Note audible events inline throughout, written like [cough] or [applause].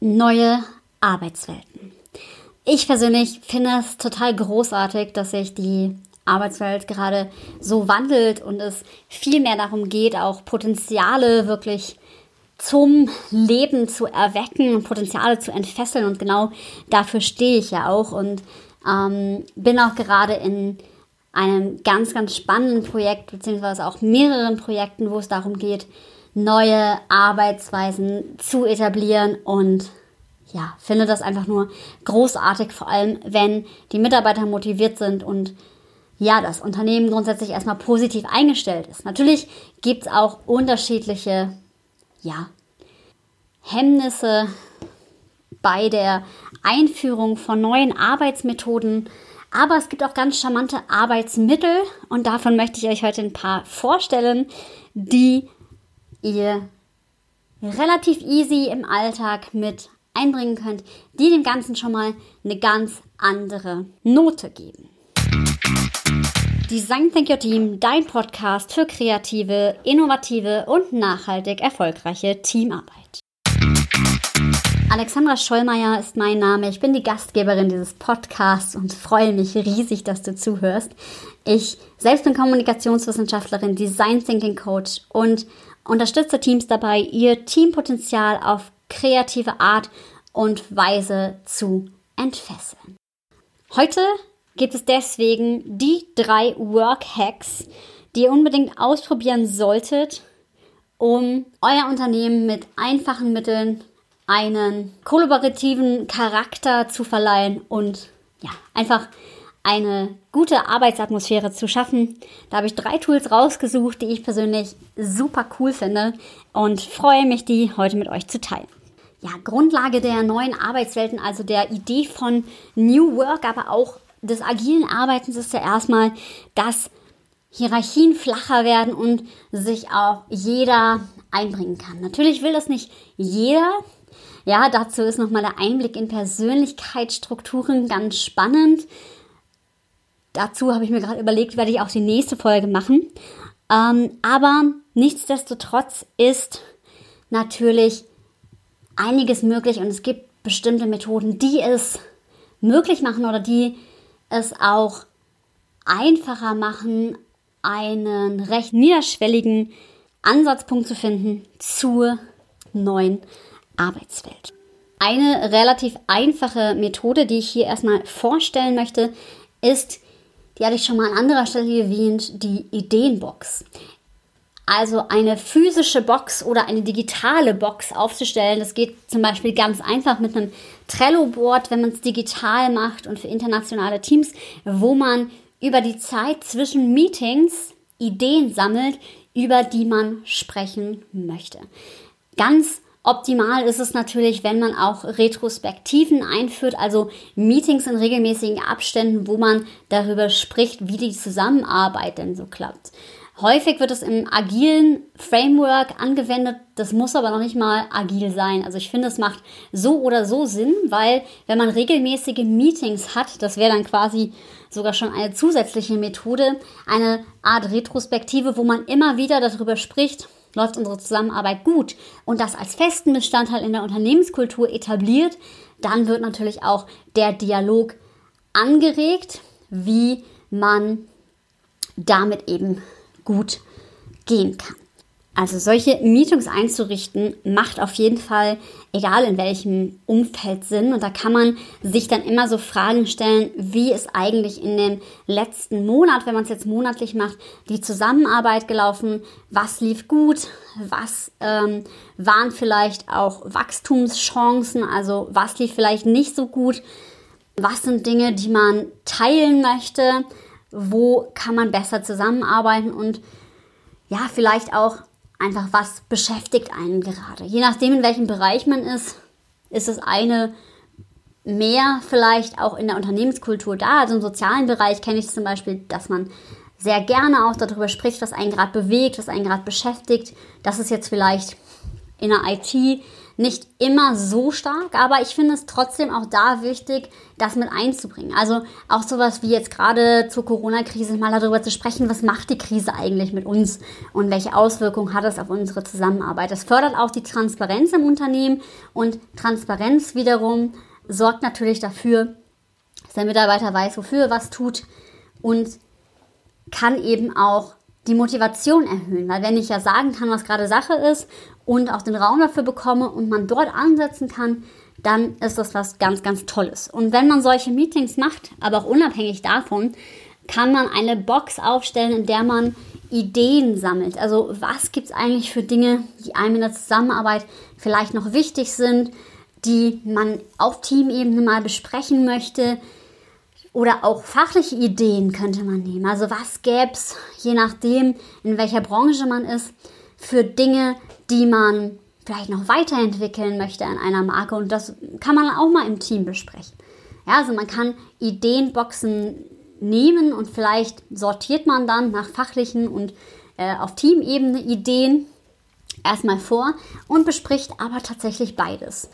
neue Arbeitswelten. Ich persönlich finde es total großartig, dass sich die Arbeitswelt gerade so wandelt und es viel mehr darum geht, auch Potenziale wirklich zum Leben zu erwecken Potenziale zu entfesseln. Und genau dafür stehe ich ja auch und ähm, bin auch gerade in einem ganz, ganz spannenden Projekt, beziehungsweise auch mehreren Projekten, wo es darum geht, neue Arbeitsweisen zu etablieren und ja, finde das einfach nur großartig, vor allem wenn die Mitarbeiter motiviert sind und ja, das Unternehmen grundsätzlich erstmal positiv eingestellt ist. Natürlich gibt es auch unterschiedliche, ja, Hemmnisse bei der Einführung von neuen Arbeitsmethoden, aber es gibt auch ganz charmante Arbeitsmittel und davon möchte ich euch heute ein paar vorstellen, die ihr relativ easy im Alltag mit einbringen könnt, die dem Ganzen schon mal eine ganz andere Note geben. Design Think Your Team, dein Podcast für kreative, innovative und nachhaltig erfolgreiche Teamarbeit. Alexandra Schollmeier ist mein Name. Ich bin die Gastgeberin dieses Podcasts und freue mich riesig, dass du zuhörst. Ich selbst bin Kommunikationswissenschaftlerin, Design Thinking Coach und unterstütze Teams dabei, ihr Teampotenzial auf kreative Art und Weise zu entfesseln. Heute gibt es deswegen die drei Work Hacks, die ihr unbedingt ausprobieren solltet, um euer Unternehmen mit einfachen Mitteln einen kollaborativen Charakter zu verleihen und ja, einfach eine gute Arbeitsatmosphäre zu schaffen. Da habe ich drei Tools rausgesucht, die ich persönlich super cool finde und freue mich, die heute mit euch zu teilen. Ja, Grundlage der neuen Arbeitswelten, also der Idee von New Work, aber auch des agilen Arbeitens ist ja erstmal, dass Hierarchien flacher werden und sich auch jeder einbringen kann. Natürlich will das nicht jeder, ja, dazu ist nochmal der Einblick in Persönlichkeitsstrukturen ganz spannend. Dazu habe ich mir gerade überlegt, werde ich auch die nächste Folge machen. Ähm, aber nichtsdestotrotz ist natürlich einiges möglich und es gibt bestimmte Methoden, die es möglich machen oder die es auch einfacher machen, einen recht niederschwelligen Ansatzpunkt zu finden zur neuen Arbeitswelt. Eine relativ einfache Methode, die ich hier erstmal vorstellen möchte, ist, die hatte ich schon mal an anderer Stelle erwähnt, die Ideenbox. Also eine physische Box oder eine digitale Box aufzustellen. Das geht zum Beispiel ganz einfach mit einem Trello-Board, wenn man es digital macht und für internationale Teams, wo man über die Zeit zwischen Meetings Ideen sammelt, über die man sprechen möchte. Ganz Optimal ist es natürlich, wenn man auch Retrospektiven einführt, also Meetings in regelmäßigen Abständen, wo man darüber spricht, wie die Zusammenarbeit denn so klappt. Häufig wird es im agilen Framework angewendet, das muss aber noch nicht mal agil sein. Also ich finde, es macht so oder so Sinn, weil wenn man regelmäßige Meetings hat, das wäre dann quasi sogar schon eine zusätzliche Methode, eine Art Retrospektive, wo man immer wieder darüber spricht, läuft unsere Zusammenarbeit gut und das als festen Bestandteil in der Unternehmenskultur etabliert, dann wird natürlich auch der Dialog angeregt, wie man damit eben gut gehen kann. Also solche Meetings einzurichten, macht auf jeden Fall, egal in welchem Umfeld Sinn. Und da kann man sich dann immer so Fragen stellen, wie ist eigentlich in dem letzten Monat, wenn man es jetzt monatlich macht, die Zusammenarbeit gelaufen, was lief gut, was ähm, waren vielleicht auch Wachstumschancen, also was lief vielleicht nicht so gut, was sind Dinge, die man teilen möchte, wo kann man besser zusammenarbeiten? Und ja, vielleicht auch einfach, was beschäftigt einen gerade. Je nachdem, in welchem Bereich man ist, ist das eine mehr vielleicht auch in der Unternehmenskultur da. Also im sozialen Bereich kenne ich zum Beispiel, dass man sehr gerne auch darüber spricht, was einen gerade bewegt, was einen gerade beschäftigt. Das ist jetzt vielleicht in der IT nicht immer so stark, aber ich finde es trotzdem auch da wichtig, das mit einzubringen. Also auch sowas wie jetzt gerade zur Corona-Krise mal darüber zu sprechen, was macht die Krise eigentlich mit uns und welche Auswirkungen hat es auf unsere Zusammenarbeit. Das fördert auch die Transparenz im Unternehmen und Transparenz wiederum sorgt natürlich dafür, dass der Mitarbeiter weiß, wofür er was tut und kann eben auch die Motivation erhöhen. Weil wenn ich ja sagen kann, was gerade Sache ist und auch den Raum dafür bekomme und man dort ansetzen kann, dann ist das was ganz, ganz Tolles. Und wenn man solche Meetings macht, aber auch unabhängig davon, kann man eine Box aufstellen, in der man Ideen sammelt. Also was gibt es eigentlich für Dinge, die einem in der Zusammenarbeit vielleicht noch wichtig sind, die man auf Teamebene mal besprechen möchte, oder auch fachliche Ideen könnte man nehmen. Also was gäbe es, je nachdem, in welcher Branche man ist, für Dinge, die man vielleicht noch weiterentwickeln möchte an einer Marke. Und das kann man auch mal im Team besprechen. Ja, also man kann Ideenboxen nehmen und vielleicht sortiert man dann nach fachlichen und äh, auf Teamebene Ideen erstmal vor und bespricht aber tatsächlich beides.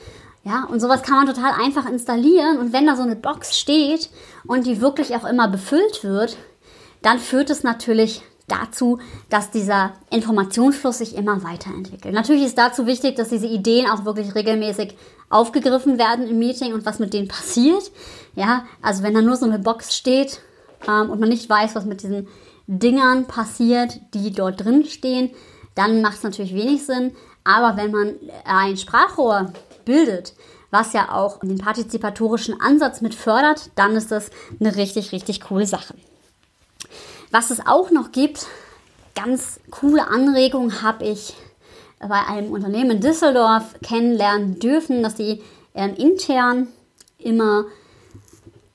Ja, und sowas kann man total einfach installieren. Und wenn da so eine Box steht und die wirklich auch immer befüllt wird, dann führt es natürlich dazu, dass dieser Informationsfluss sich immer weiterentwickelt. Natürlich ist dazu wichtig, dass diese Ideen auch wirklich regelmäßig aufgegriffen werden im Meeting und was mit denen passiert. Ja, also wenn da nur so eine Box steht ähm, und man nicht weiß, was mit diesen Dingern passiert, die dort drin stehen, dann macht es natürlich wenig Sinn. Aber wenn man ein Sprachrohr bildet, was ja auch den partizipatorischen Ansatz mit fördert, dann ist das eine richtig, richtig coole Sache. Was es auch noch gibt, ganz coole Anregungen habe ich bei einem Unternehmen in Düsseldorf kennenlernen dürfen, dass sie ähm, intern immer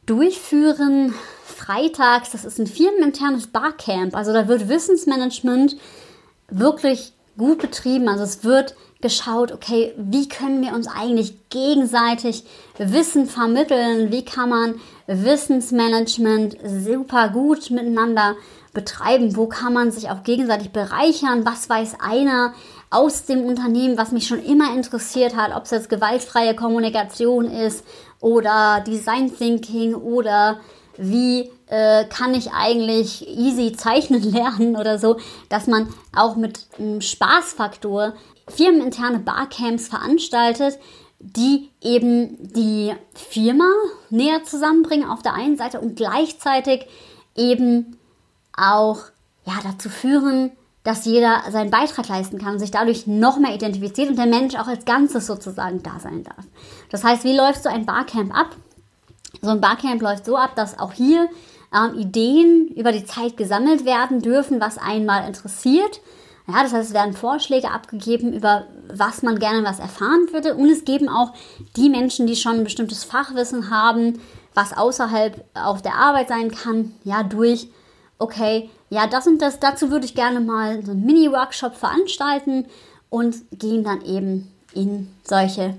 durchführen. Freitags, das ist ein firmeninternes Barcamp. Also da wird Wissensmanagement wirklich gut betrieben. Also es wird geschaut, okay, wie können wir uns eigentlich gegenseitig Wissen vermitteln? Wie kann man Wissensmanagement super gut miteinander betreiben? Wo kann man sich auch gegenseitig bereichern? Was weiß einer aus dem Unternehmen, was mich schon immer interessiert hat, ob es jetzt gewaltfreie Kommunikation ist oder Design Thinking oder wie äh, kann ich eigentlich easy zeichnen [laughs] lernen oder so, dass man auch mit einem Spaßfaktor firmeninterne Barcamps veranstaltet, die eben die Firma näher zusammenbringen auf der einen Seite und gleichzeitig eben auch ja, dazu führen, dass jeder seinen Beitrag leisten kann und sich dadurch noch mehr identifiziert und der Mensch auch als Ganzes sozusagen da sein darf. Das heißt, wie läuft so ein Barcamp ab? So ein Barcamp läuft so ab, dass auch hier ähm, Ideen über die Zeit gesammelt werden dürfen, was einen mal interessiert ja, das heißt, es werden Vorschläge abgegeben, über was man gerne was erfahren würde. Und es geben auch die Menschen, die schon ein bestimmtes Fachwissen haben, was außerhalb auf der Arbeit sein kann, ja, durch, okay, ja, das und das, dazu würde ich gerne mal so einen Mini-Workshop veranstalten und gehen dann eben in solche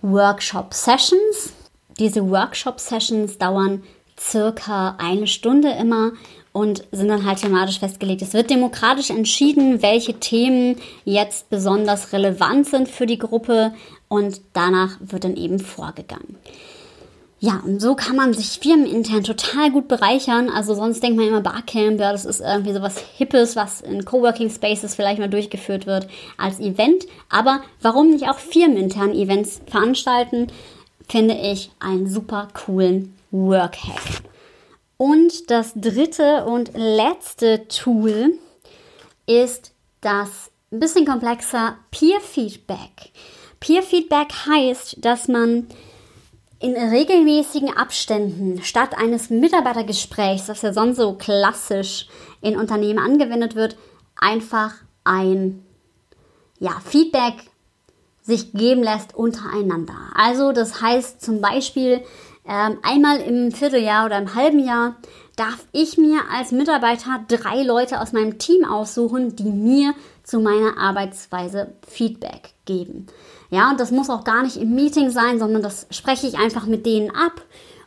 Workshop-Sessions. Diese Workshop-Sessions dauern circa eine Stunde immer und sind dann halt thematisch festgelegt. Es wird demokratisch entschieden, welche Themen jetzt besonders relevant sind für die Gruppe und danach wird dann eben vorgegangen. Ja, und so kann man sich firmenintern total gut bereichern. Also sonst denkt man immer Barcamp, ja, das ist irgendwie sowas Hippes, was in Coworking Spaces vielleicht mal durchgeführt wird als Event. Aber warum nicht auch firmenintern Events veranstalten, finde ich einen super coolen Workhack. Und das dritte und letzte Tool ist das ein bisschen komplexer Peer Feedback. Peer Feedback heißt, dass man in regelmäßigen Abständen statt eines Mitarbeitergesprächs, das ja sonst so klassisch in Unternehmen angewendet wird, einfach ein ja, Feedback sich geben lässt untereinander. Also das heißt zum Beispiel, einmal im Vierteljahr oder im halben Jahr darf ich mir als Mitarbeiter drei Leute aus meinem Team aussuchen, die mir zu meiner Arbeitsweise Feedback geben. Ja, und das muss auch gar nicht im Meeting sein, sondern das spreche ich einfach mit denen ab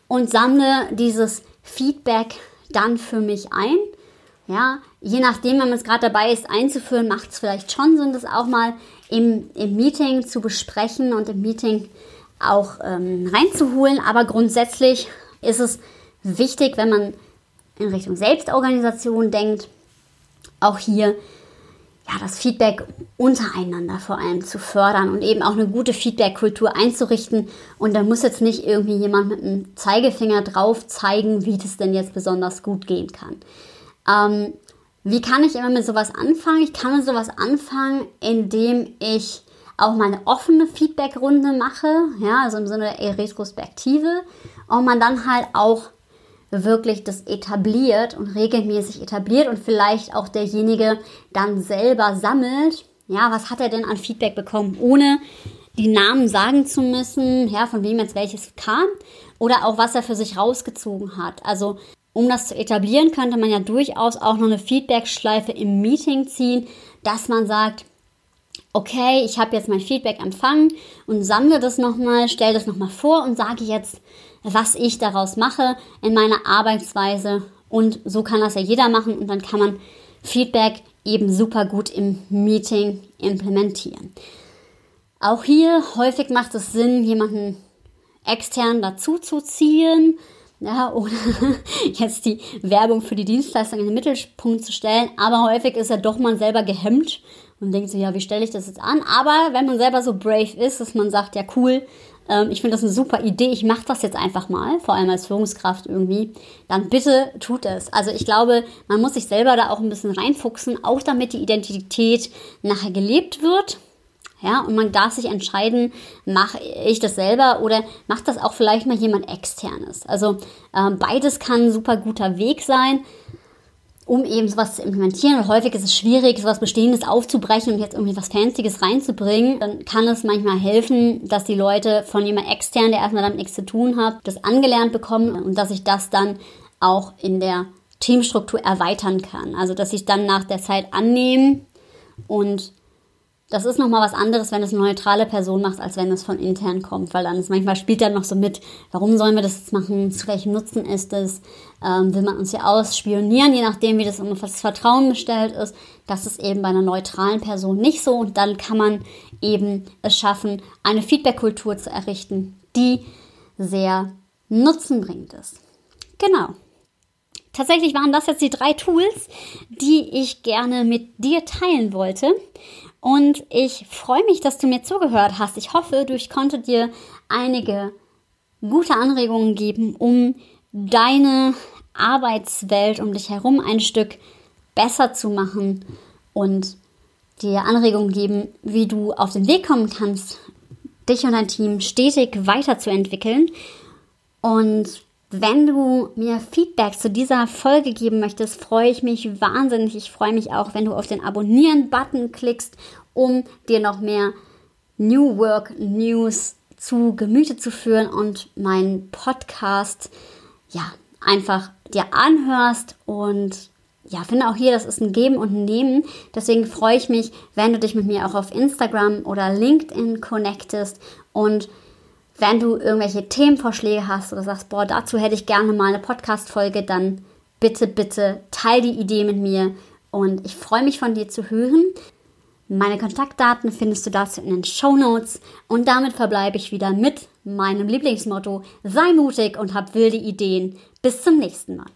und sammle dieses Feedback dann für mich ein. Ja, je nachdem, wenn man es gerade dabei ist einzuführen, macht es vielleicht schon Sinn, das auch mal im, im Meeting zu besprechen und im Meeting auch ähm, reinzuholen. Aber grundsätzlich ist es wichtig, wenn man in Richtung Selbstorganisation denkt, auch hier ja, das Feedback untereinander vor allem zu fördern und eben auch eine gute Feedback-Kultur einzurichten. Und da muss jetzt nicht irgendwie jemand mit einem Zeigefinger drauf zeigen, wie das denn jetzt besonders gut gehen kann. Ähm, wie kann ich immer mit sowas anfangen? Ich kann mit sowas anfangen, indem ich auch mal eine offene Feedback-Runde mache, ja, also im Sinne der Retrospektive, und man dann halt auch wirklich das etabliert und regelmäßig etabliert und vielleicht auch derjenige dann selber sammelt, ja, was hat er denn an Feedback bekommen, ohne die Namen sagen zu müssen, ja, von wem jetzt welches kam oder auch was er für sich rausgezogen hat. Also um das zu etablieren, könnte man ja durchaus auch noch eine Feedback-Schleife im Meeting ziehen, dass man sagt, okay, ich habe jetzt mein Feedback empfangen und sammle das nochmal, stelle das nochmal vor und sage jetzt, was ich daraus mache in meiner Arbeitsweise. Und so kann das ja jeder machen und dann kann man Feedback eben super gut im Meeting implementieren. Auch hier häufig macht es Sinn, jemanden extern dazu zu ziehen, ja, oder [laughs] jetzt die Werbung für die Dienstleistung in den Mittelpunkt zu stellen. Aber häufig ist ja doch man selber gehemmt und denkt so, ja, wie stelle ich das jetzt an? Aber wenn man selber so brave ist, dass man sagt, ja, cool, ähm, ich finde das eine super Idee, ich mache das jetzt einfach mal, vor allem als Führungskraft irgendwie, dann bitte tut es. Also ich glaube, man muss sich selber da auch ein bisschen reinfuchsen, auch damit die Identität nachher gelebt wird. Ja, und man darf sich entscheiden, mache ich das selber oder macht das auch vielleicht mal jemand externes. Also ähm, beides kann ein super guter Weg sein um eben sowas zu implementieren. Und häufig ist es schwierig, sowas Bestehendes aufzubrechen und jetzt irgendwie was Fancyes reinzubringen. Dann kann es manchmal helfen, dass die Leute von jemand extern, der erstmal damit nichts zu tun hat, das angelernt bekommen und dass ich das dann auch in der Teamstruktur erweitern kann. Also dass ich dann nach der Zeit annehmen und das ist nochmal was anderes, wenn es eine neutrale Person macht, als wenn es von intern kommt, weil dann ist manchmal spielt dann noch so mit, warum sollen wir das jetzt machen, zu welchem Nutzen ist es, ähm, will man uns hier ausspionieren, je nachdem, wie das um das Vertrauen bestellt ist. Das ist eben bei einer neutralen Person nicht so und dann kann man eben es schaffen, eine Feedback-Kultur zu errichten, die sehr nutzenbringend ist. Genau. Tatsächlich waren das jetzt die drei Tools, die ich gerne mit dir teilen wollte. Und ich freue mich, dass du mir zugehört hast. Ich hoffe, ich konnte dir einige gute Anregungen geben, um deine Arbeitswelt um dich herum ein Stück besser zu machen und dir Anregungen geben, wie du auf den Weg kommen kannst, dich und dein Team stetig weiterzuentwickeln. Und wenn du mir Feedback zu dieser Folge geben möchtest, freue ich mich wahnsinnig. Ich freue mich auch, wenn du auf den Abonnieren-Button klickst, um dir noch mehr New Work News zu Gemüte zu führen und meinen Podcast ja einfach dir anhörst und ja, finde auch hier, das ist ein Geben und ein Nehmen. Deswegen freue ich mich, wenn du dich mit mir auch auf Instagram oder LinkedIn connectest und wenn du irgendwelche Themenvorschläge hast oder sagst, boah, dazu hätte ich gerne mal eine Podcast-Folge, dann bitte, bitte teil die Idee mit mir und ich freue mich von dir zu hören. Meine Kontaktdaten findest du dazu in den Show Notes und damit verbleibe ich wieder mit meinem Lieblingsmotto: Sei mutig und hab wilde Ideen. Bis zum nächsten Mal.